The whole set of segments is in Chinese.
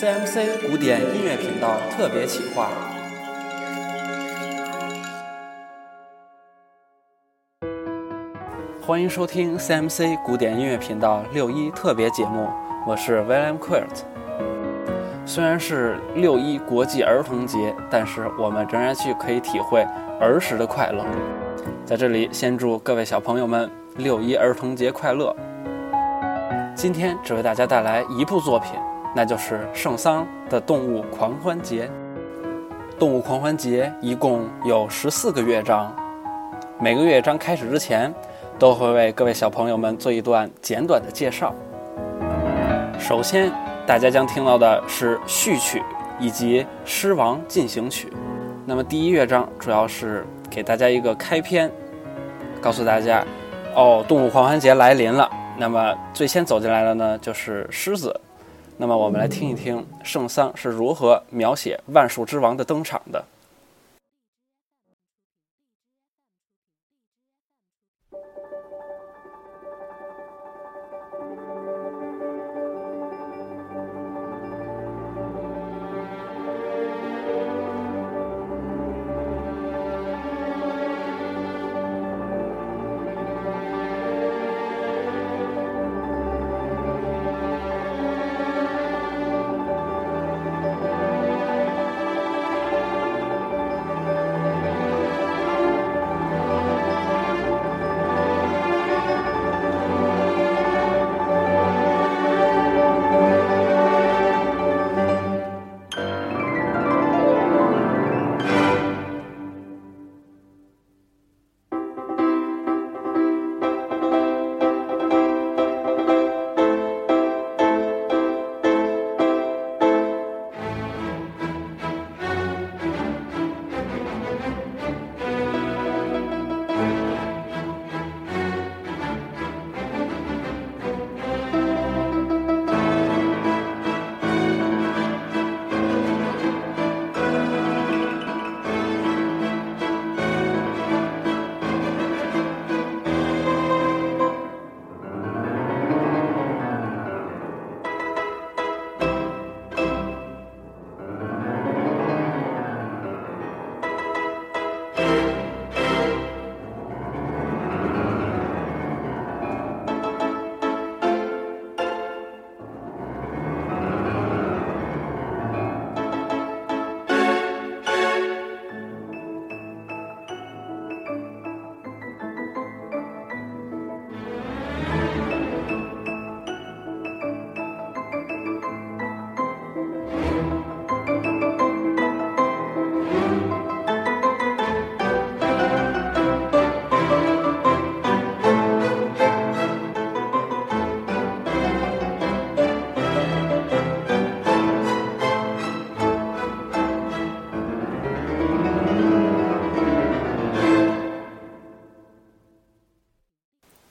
CMC 古典音乐频道特别企划。欢迎收听 CMC 古典音乐频道六一特别节目，我是 William Quirt。虽然是六一国际儿童节，但是我们仍然去可以体会儿时的快乐。在这里，先祝各位小朋友们六一儿童节快乐！今天只为大家带来一部作品，那就是圣桑的《动物狂欢节》。《动物狂欢节》一共有十四个乐章，每个乐章开始之前。都会为各位小朋友们做一段简短的介绍。首先，大家将听到的是序曲以及狮王进行曲。那么，第一乐章主要是给大家一个开篇，告诉大家，哦，动物狂欢节来临了。那么，最先走进来的呢就是狮子。那么，我们来听一听圣桑是如何描写万树之王的登场的。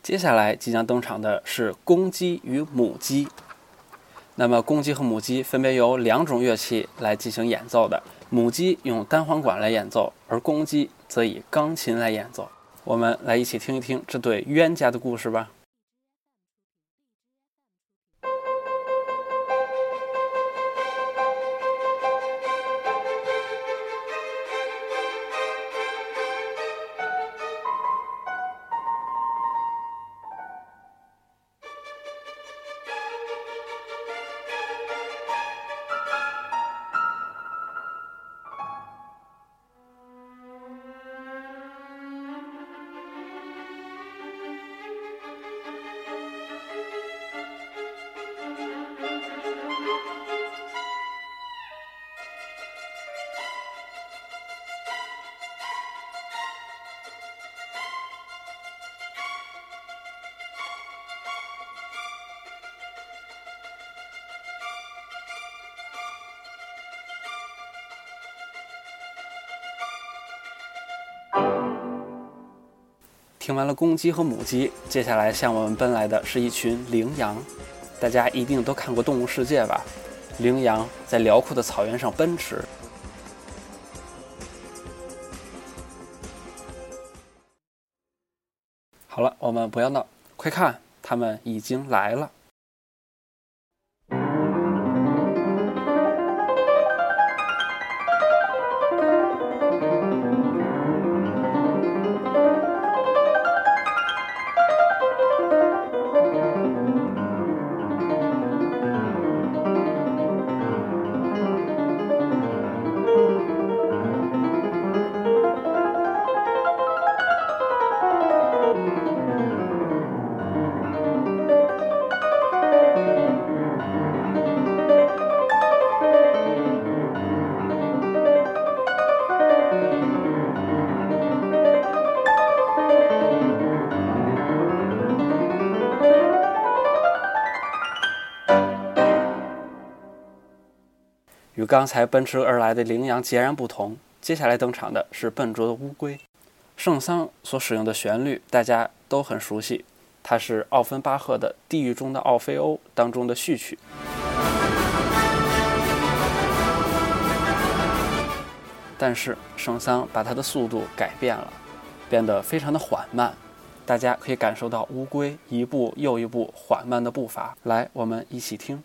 接下来即将登场的是公鸡与母鸡。那么，公鸡和母鸡分别由两种乐器来进行演奏的。母鸡用单簧管来演奏，而公鸡则以钢琴来演奏。我们来一起听一听这对冤家的故事吧。听完了公鸡和母鸡，接下来向我们奔来的是一群羚羊。大家一定都看过《动物世界》吧？羚羊在辽阔的草原上奔驰。好了，我们不要闹，快看，他们已经来了。刚才奔驰而来的羚羊截然不同。接下来登场的是笨拙的乌龟。圣桑所使用的旋律大家都很熟悉，它是奥芬巴赫的《地狱中的奥菲欧》当中的序曲。但是圣桑把它的速度改变了，变得非常的缓慢。大家可以感受到乌龟一步又一步缓慢的步伐。来，我们一起听。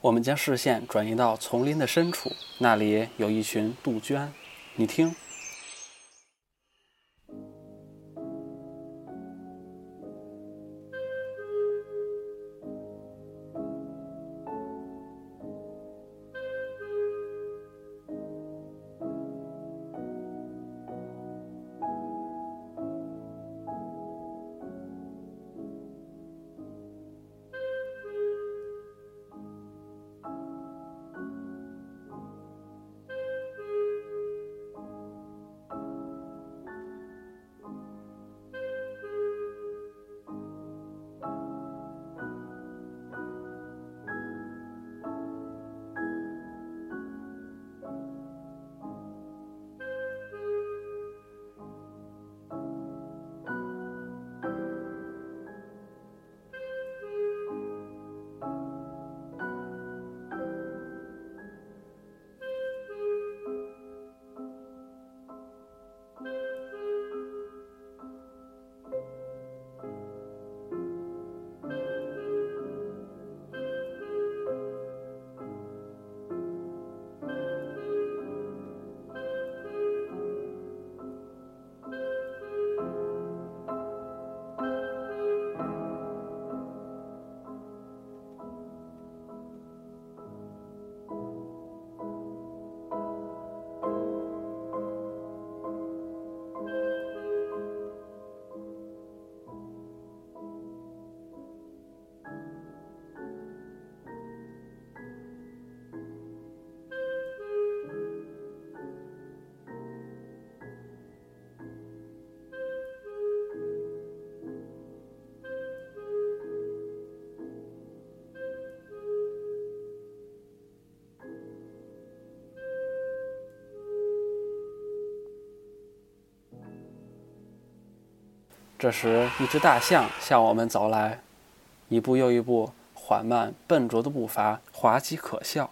我们将视线转移到丛林的深处，那里有一群杜鹃。你听。这时，一只大象向我们走来，一步又一步，缓慢笨拙的步伐，滑稽可笑。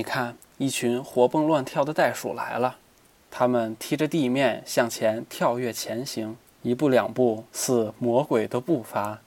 你看，一群活蹦乱跳的袋鼠来了，它们踢着地面向前跳跃前行，一步两步似魔鬼的步伐。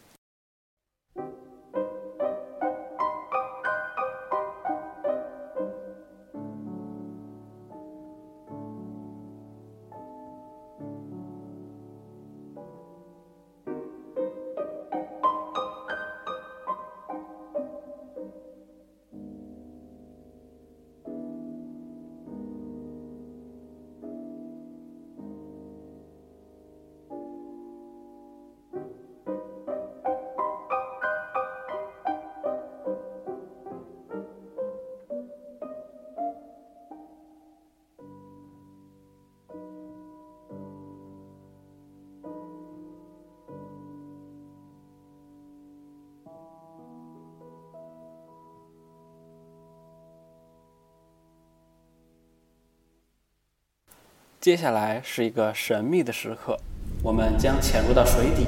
接下来是一个神秘的时刻，我们将潜入到水底，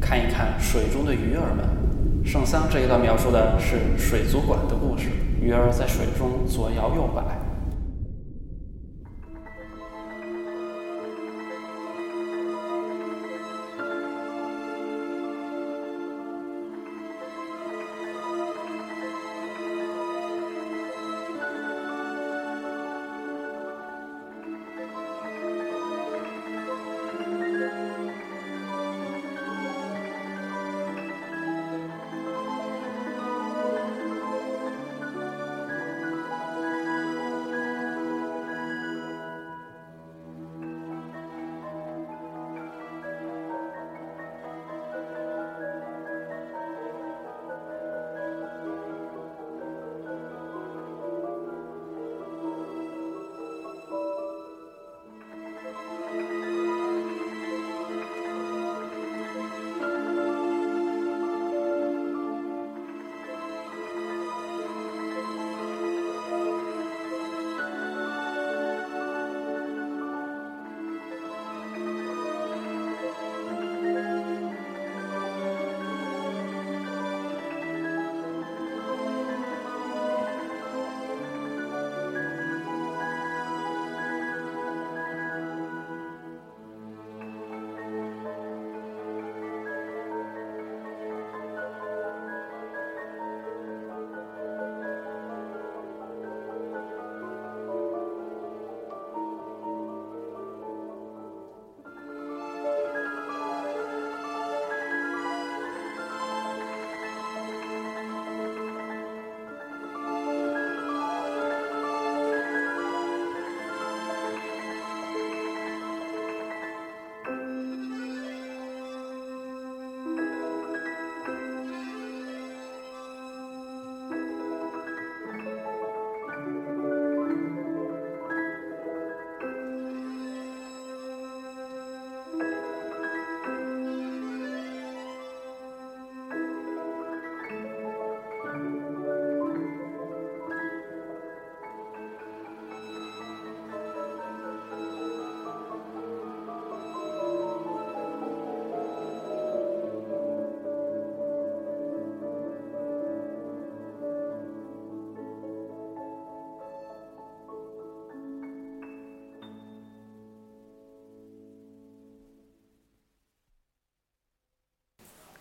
看一看水中的鱼儿们。圣桑这一段描述的是水族馆的故事，鱼儿在水中左摇右摆。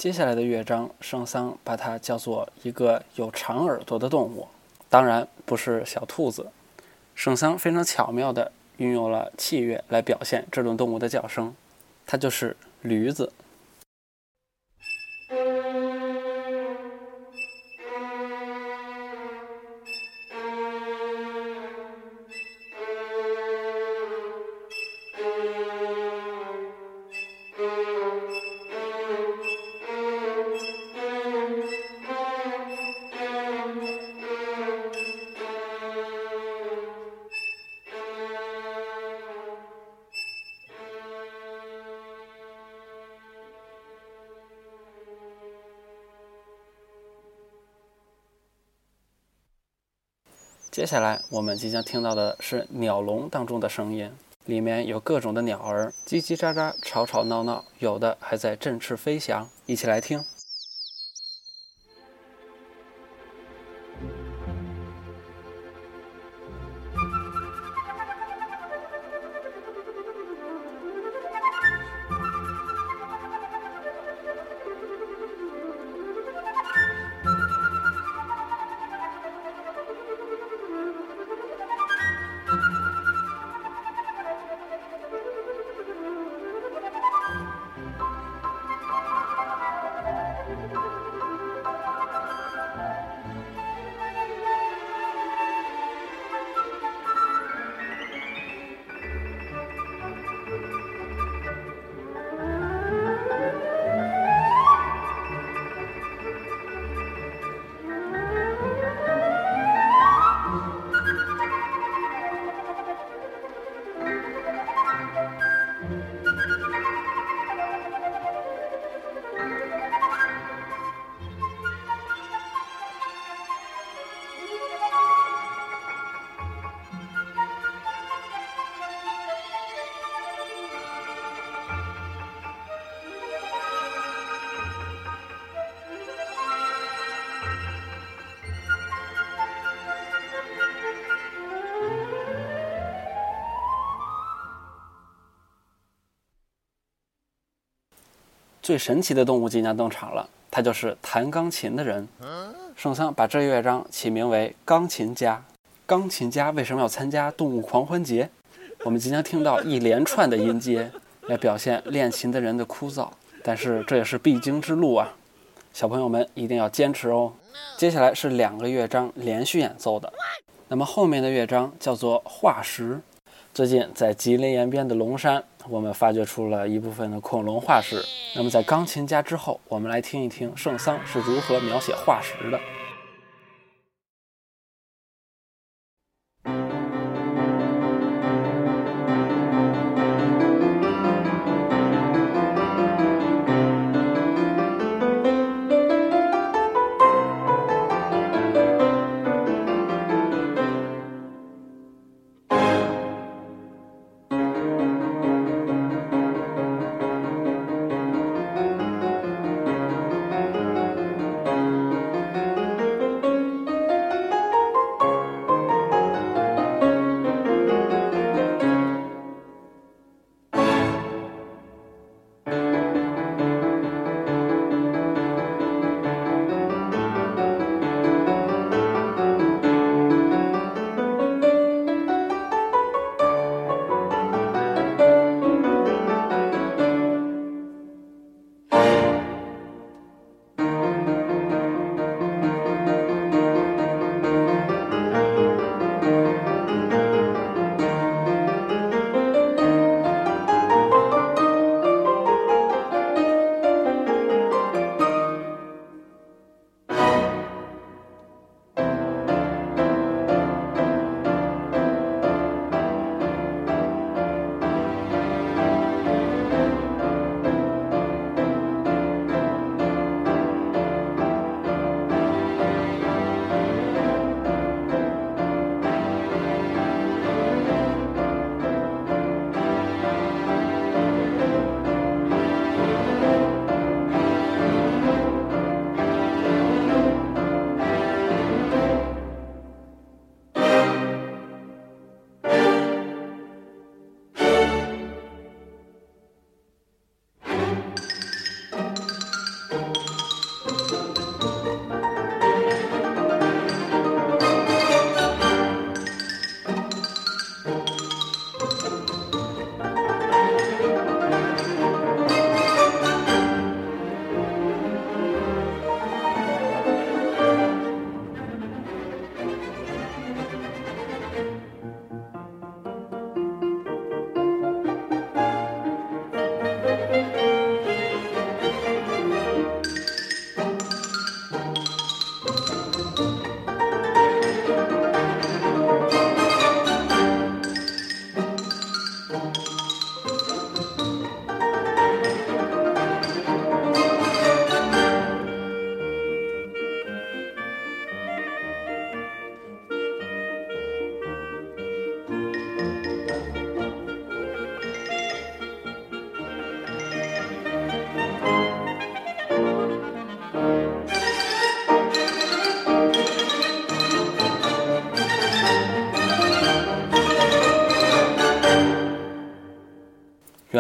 接下来的乐章，圣桑把它叫做一个有长耳朵的动物，当然不是小兔子。圣桑非常巧妙地运用了器乐来表现这种动物的叫声，它就是驴子。接下来我们即将听到的是鸟笼当中的声音，里面有各种的鸟儿叽叽喳喳、吵吵闹闹，有的还在振翅飞翔。一起来听。最神奇的动物即将登场了，它就是弹钢琴的人。圣桑把这个乐章起名为《钢琴家》。钢琴家为什么要参加动物狂欢节？我们即将听到一连串的音阶，来表现练琴的人的枯燥。但是这也是必经之路啊，小朋友们一定要坚持哦。接下来是两个乐章连续演奏的，那么后面的乐章叫做化石。最近在吉林延边的龙山，我们发掘出了一部分的恐龙化石。那么在钢琴家之后，我们来听一听圣桑是如何描写化石的。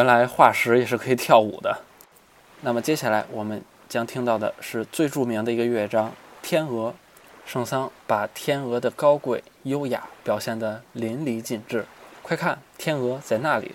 原来化石也是可以跳舞的。那么接下来我们将听到的是最著名的一个乐章《天鹅》。圣桑把天鹅的高贵优雅表现得淋漓尽致。快看，天鹅在那里！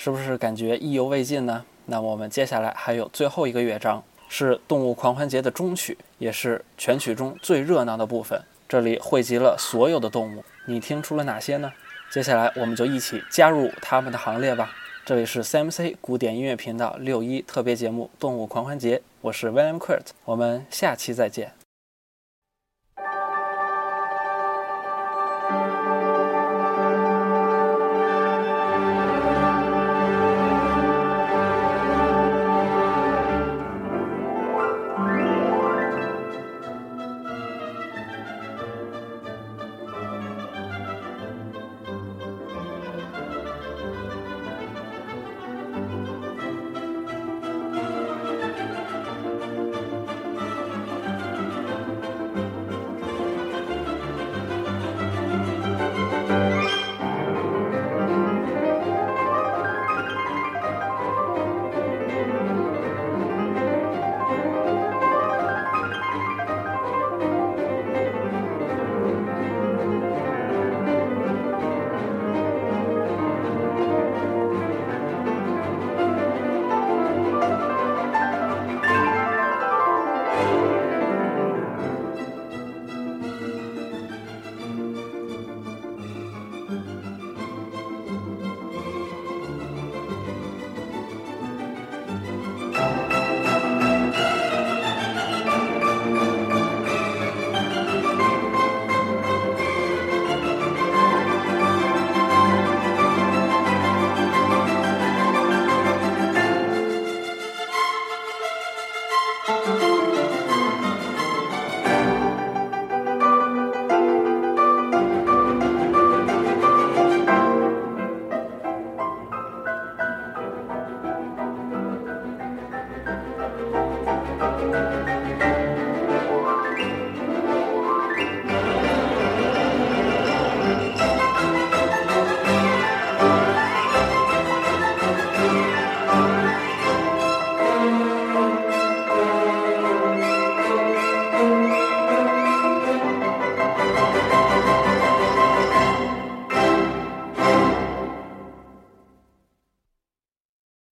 是不是感觉意犹未尽呢？那我们接下来还有最后一个乐章，是动物狂欢节的终曲，也是全曲中最热闹的部分。这里汇集了所有的动物，你听出了哪些呢？接下来我们就一起加入他们的行列吧。这里是 CMC 古典音乐频道六一特别节目《动物狂欢节》，我是 William Kurt，我们下期再见。